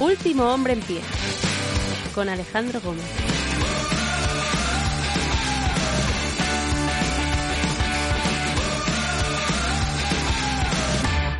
Último hombre en pie. Con Alejandro Gómez.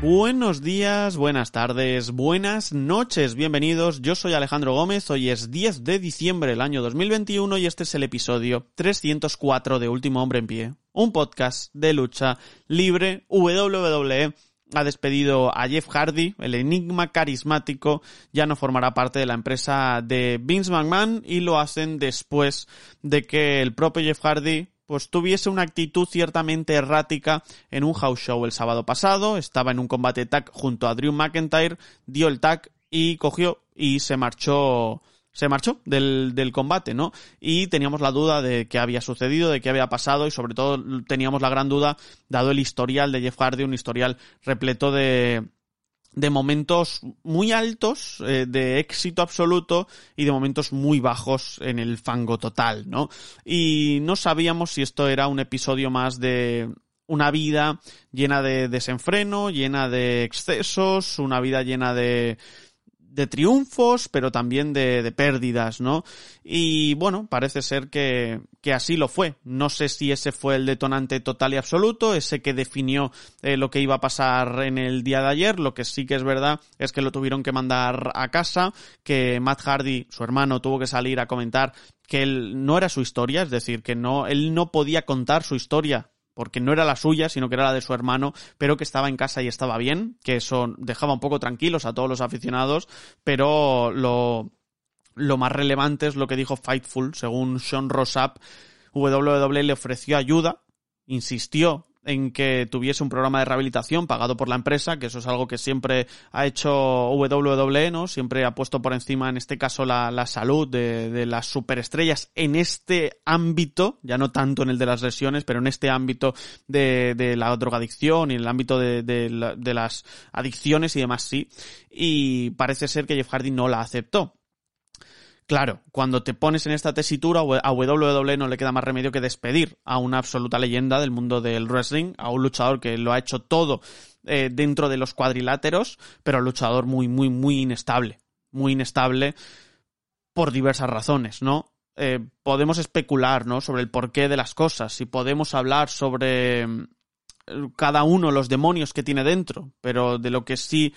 Buenos días, buenas tardes, buenas noches, bienvenidos. Yo soy Alejandro Gómez, hoy es 10 de diciembre del año 2021 y este es el episodio 304 de Último Hombre en Pie, un podcast de lucha libre WWE ha despedido a Jeff Hardy, el enigma carismático, ya no formará parte de la empresa de Vince McMahon y lo hacen después de que el propio Jeff Hardy pues tuviese una actitud ciertamente errática en un house show el sábado pasado, estaba en un combate tag junto a Drew McIntyre, dio el tag y cogió y se marchó se marchó del, del combate, ¿no? Y teníamos la duda de qué había sucedido, de qué había pasado y sobre todo teníamos la gran duda, dado el historial de Jeff Hardy, un historial repleto de, de momentos muy altos, eh, de éxito absoluto y de momentos muy bajos en el fango total, ¿no? Y no sabíamos si esto era un episodio más de una vida llena de desenfreno, llena de excesos, una vida llena de de triunfos, pero también de, de, pérdidas, ¿no? Y bueno, parece ser que, que, así lo fue. No sé si ese fue el detonante total y absoluto, ese que definió eh, lo que iba a pasar en el día de ayer. Lo que sí que es verdad es que lo tuvieron que mandar a casa, que Matt Hardy, su hermano, tuvo que salir a comentar que él no era su historia, es decir, que no, él no podía contar su historia porque no era la suya, sino que era la de su hermano, pero que estaba en casa y estaba bien, que eso dejaba un poco tranquilos a todos los aficionados, pero lo, lo más relevante es lo que dijo Fightful, según Sean Rossap, WWE le ofreció ayuda, insistió en que tuviese un programa de rehabilitación pagado por la empresa, que eso es algo que siempre ha hecho WWE, ¿no? Siempre ha puesto por encima, en este caso, la, la salud de, de, las superestrellas en este ámbito, ya no tanto en el de las lesiones, pero en este ámbito de, de la drogadicción y en el ámbito de, de, de las adicciones y demás, sí. Y parece ser que Jeff Hardy no la aceptó. Claro, cuando te pones en esta tesitura, a WWE no le queda más remedio que despedir a una absoluta leyenda del mundo del wrestling, a un luchador que lo ha hecho todo eh, dentro de los cuadriláteros, pero luchador muy, muy, muy inestable. Muy inestable por diversas razones, ¿no? Eh, podemos especular, ¿no? Sobre el porqué de las cosas, si podemos hablar sobre mm, cada uno los demonios que tiene dentro, pero de lo que sí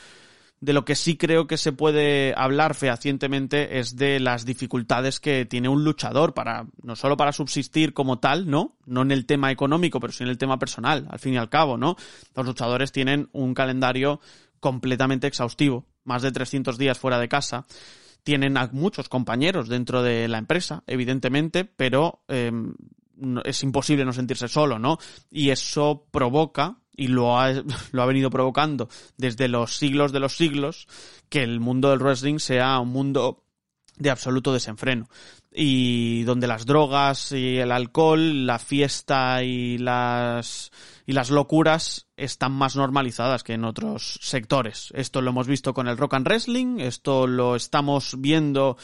de lo que sí creo que se puede hablar fehacientemente es de las dificultades que tiene un luchador para, no solo para subsistir como tal, ¿no? No en el tema económico, pero sí en el tema personal, al fin y al cabo, ¿no? Los luchadores tienen un calendario completamente exhaustivo, más de 300 días fuera de casa. Tienen a muchos compañeros dentro de la empresa, evidentemente, pero eh, es imposible no sentirse solo, ¿no? Y eso provoca y lo ha, lo ha venido provocando desde los siglos de los siglos, que el mundo del wrestling sea un mundo de absoluto desenfreno y donde las drogas y el alcohol, la fiesta y las y las locuras están más normalizadas que en otros sectores. Esto lo hemos visto con el rock and wrestling, esto lo estamos viendo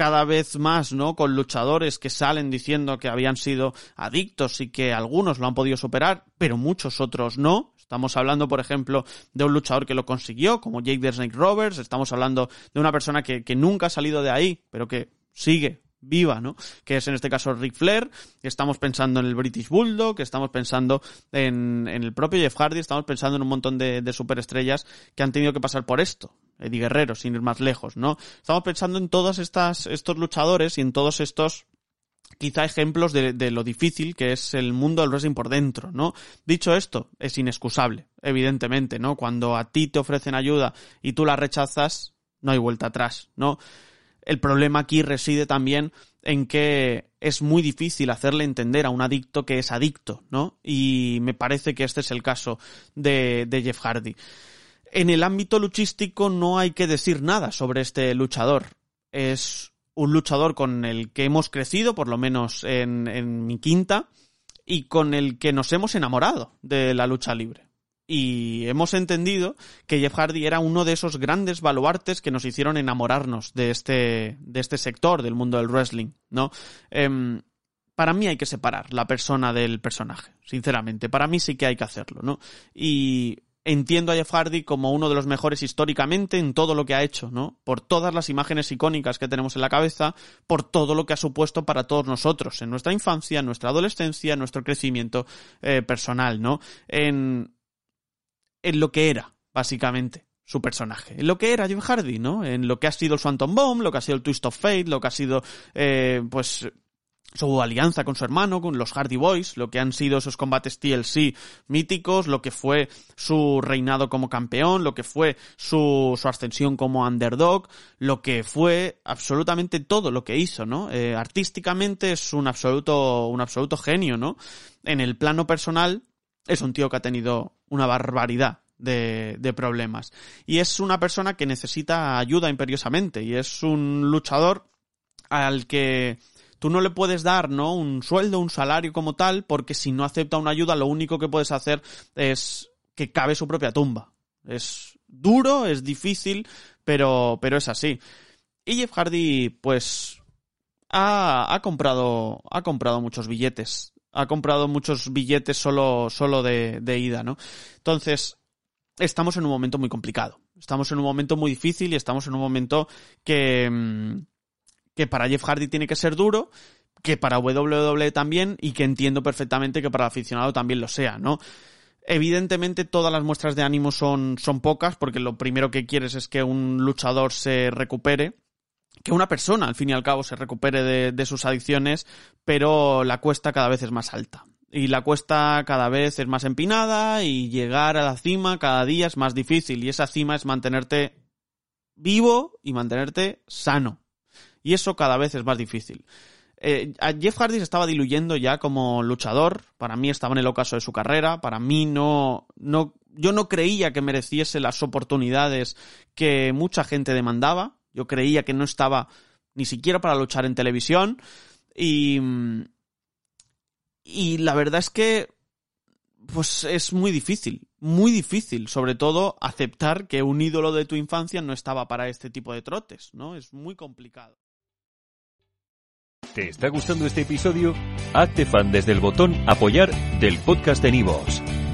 cada vez más, ¿no? Con luchadores que salen diciendo que habían sido adictos y que algunos lo han podido superar, pero muchos otros no. Estamos hablando, por ejemplo, de un luchador que lo consiguió, como Jake the Snake Roberts. Estamos hablando de una persona que, que nunca ha salido de ahí, pero que sigue viva, ¿no? Que es en este caso Ric Flair, estamos pensando en el British Bulldog, estamos pensando en, en el propio Jeff Hardy, estamos pensando en un montón de, de, superestrellas que han tenido que pasar por esto. Eddie Guerrero, sin ir más lejos, ¿no? Estamos pensando en todos estas, estos luchadores y en todos estos quizá ejemplos de, de, lo difícil que es el mundo del wrestling por dentro, ¿no? Dicho esto, es inexcusable, evidentemente, ¿no? Cuando a ti te ofrecen ayuda y tú la rechazas, no hay vuelta atrás, ¿no? El problema aquí reside también en que es muy difícil hacerle entender a un adicto que es adicto, ¿no? Y me parece que este es el caso de, Jeff Hardy. En el ámbito luchístico no hay que decir nada sobre este luchador. Es un luchador con el que hemos crecido, por lo menos en, en mi quinta, y con el que nos hemos enamorado de la lucha libre y hemos entendido que Jeff Hardy era uno de esos grandes baluartes que nos hicieron enamorarnos de este, de este sector del mundo del wrestling, ¿no? Eh, para mí hay que separar la persona del personaje, sinceramente. Para mí sí que hay que hacerlo, ¿no? Y entiendo a Jeff Hardy como uno de los mejores históricamente en todo lo que ha hecho, ¿no? Por todas las imágenes icónicas que tenemos en la cabeza, por todo lo que ha supuesto para todos nosotros, en nuestra infancia, en nuestra adolescencia, en nuestro crecimiento eh, personal, ¿no? En, en lo que era, básicamente su personaje. En lo que era Jeff Hardy, ¿no? En lo que ha sido el Phantom Bomb, lo que ha sido el Twist of Fate, lo que ha sido, eh, pues, su alianza con su hermano, con los Hardy Boys, lo que han sido esos combates TLC míticos, lo que fue su reinado como campeón, lo que fue su, su ascensión como underdog, lo que fue absolutamente todo lo que hizo, ¿no? Eh, artísticamente es un absoluto, un absoluto genio, ¿no? En el plano personal es un tío que ha tenido una barbaridad de, problemas. Y es una persona que necesita ayuda imperiosamente y es un luchador al que tú no le puedes dar, ¿no? Un sueldo, un salario como tal, porque si no acepta una ayuda, lo único que puedes hacer es que cabe su propia tumba. Es duro, es difícil, pero, pero es así. Y Jeff Hardy, pues, ha, ha comprado, ha comprado muchos billetes. Ha comprado muchos billetes solo, solo de, de ida, ¿no? Entonces, estamos en un momento muy complicado. Estamos en un momento muy difícil y estamos en un momento que, mm, que para Jeff Hardy tiene que ser duro, que para WWE también y que entiendo perfectamente que para el aficionado también lo sea, ¿no? Evidentemente todas las muestras de ánimo son, son pocas porque lo primero que quieres es que un luchador se recupere, que una persona al fin y al cabo se recupere de, sus adicciones, pero la cuesta cada vez es más alta y la cuesta cada vez es más empinada y llegar a la cima cada día es más difícil y esa cima es mantenerte vivo y mantenerte sano. Y eso cada vez es más difícil. Eh, Jeff Hardy se estaba diluyendo ya como luchador. Para mí estaba en el ocaso de su carrera. Para mí no, no, yo no creía que mereciese las oportunidades que mucha gente demandaba. Yo creía que no estaba ni siquiera para luchar en televisión. Y, y la verdad es que pues es muy difícil, muy difícil, sobre todo aceptar que un ídolo de tu infancia no estaba para este tipo de trotes, ¿no? Es muy complicado. ¿Te está gustando este episodio? Hazte fan desde el botón apoyar del podcast de Nivos.